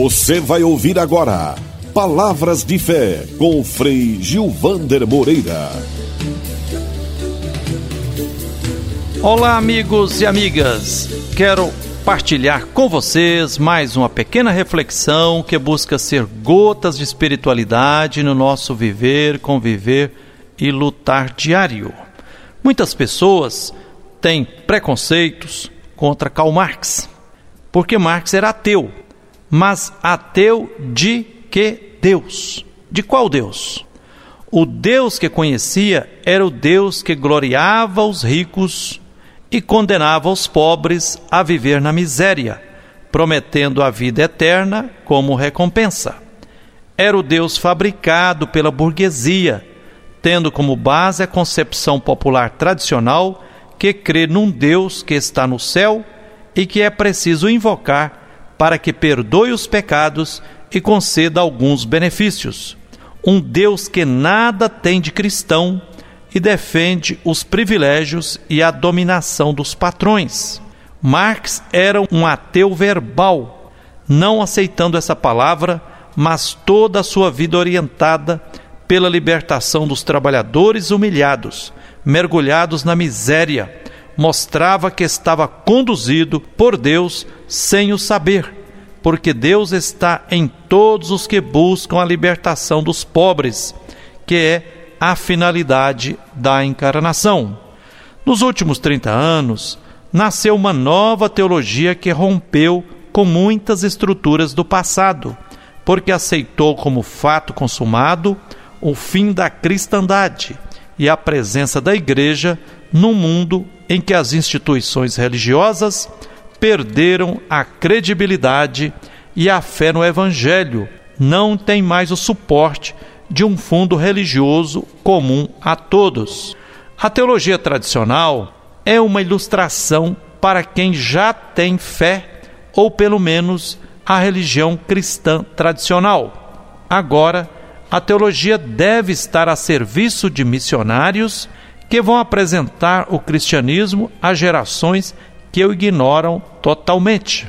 Você vai ouvir agora Palavras de Fé com Frei Gilvander Moreira. Olá, amigos e amigas. Quero partilhar com vocês mais uma pequena reflexão que busca ser gotas de espiritualidade no nosso viver, conviver e lutar diário. Muitas pessoas têm preconceitos contra Karl Marx, porque Marx era ateu, mas ateu de que Deus? De qual Deus? O Deus que conhecia era o Deus que gloriava os ricos e condenava os pobres a viver na miséria, prometendo a vida eterna como recompensa. Era o Deus fabricado pela burguesia, tendo como base a concepção popular tradicional que crê num Deus que está no céu e que é preciso invocar para que perdoe os pecados e conceda alguns benefícios. Um Deus que nada tem de cristão e defende os privilégios e a dominação dos patrões. Marx era um ateu verbal, não aceitando essa palavra, mas toda a sua vida orientada pela libertação dos trabalhadores humilhados, mergulhados na miséria, mostrava que estava conduzido por Deus sem o saber, porque Deus está em todos os que buscam a libertação dos pobres, que é a finalidade da encarnação. Nos últimos 30 anos, nasceu uma nova teologia que rompeu com muitas estruturas do passado, porque aceitou como fato consumado o fim da cristandade e a presença da Igreja num mundo em que as instituições religiosas perderam a credibilidade e a fé no Evangelho não tem mais o suporte de um fundo religioso comum a todos. A teologia tradicional é uma ilustração para quem já tem fé, ou pelo menos a religião cristã tradicional. Agora, a teologia deve estar a serviço de missionários que vão apresentar o cristianismo a gerações que o ignoram totalmente.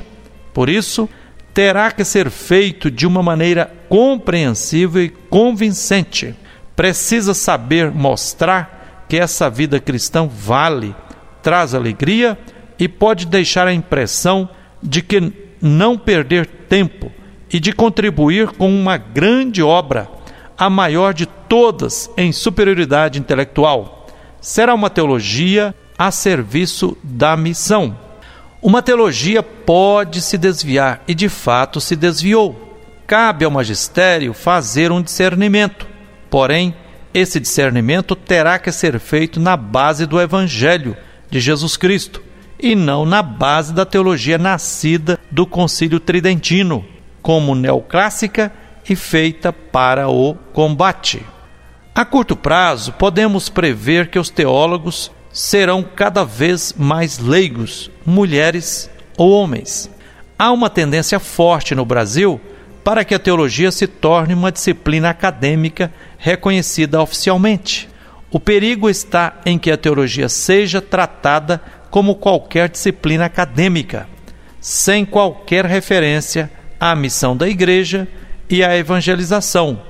Por isso, terá que ser feito de uma maneira compreensível e convincente. Precisa saber mostrar que essa vida cristã vale, traz alegria e pode deixar a impressão de que não perder tempo e de contribuir com uma grande obra, a maior de todas em superioridade intelectual. Será uma teologia a serviço da missão. Uma teologia pode se desviar e de fato se desviou cabe ao magistério fazer um discernimento. Porém, esse discernimento terá que ser feito na base do Evangelho de Jesus Cristo e não na base da teologia nascida do Concílio Tridentino, como neoclássica e feita para o combate. A curto prazo, podemos prever que os teólogos serão cada vez mais leigos, mulheres ou homens. Há uma tendência forte no Brasil para que a teologia se torne uma disciplina acadêmica reconhecida oficialmente. O perigo está em que a teologia seja tratada como qualquer disciplina acadêmica, sem qualquer referência à missão da igreja e à evangelização,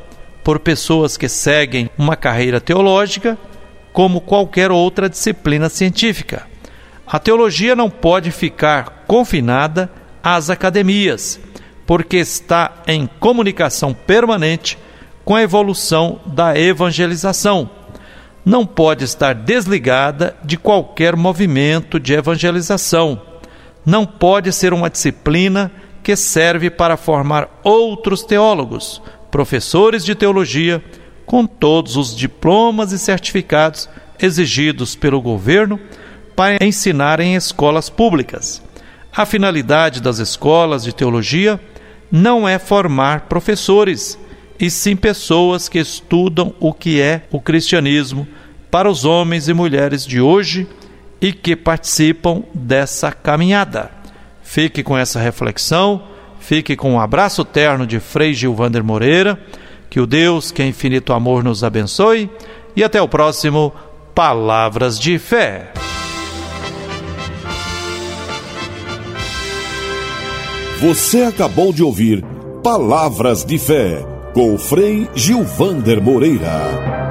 por pessoas que seguem uma carreira teológica como qualquer outra disciplina científica. A teologia não pode ficar confinada às academias porque está em comunicação permanente com a evolução da evangelização. Não pode estar desligada de qualquer movimento de evangelização. Não pode ser uma disciplina que serve para formar outros teólogos, professores de teologia, com todos os diplomas e certificados exigidos pelo governo para ensinar em escolas públicas. A finalidade das escolas de teologia não é formar professores, e sim pessoas que estudam o que é o cristianismo para os homens e mulheres de hoje e que participam dessa caminhada. Fique com essa reflexão, fique com um abraço terno de Frei Gilvander Moreira, que o Deus, que é infinito amor, nos abençoe e até o próximo Palavras de Fé. Você acabou de ouvir Palavras de Fé, com Frei Gilvander Moreira.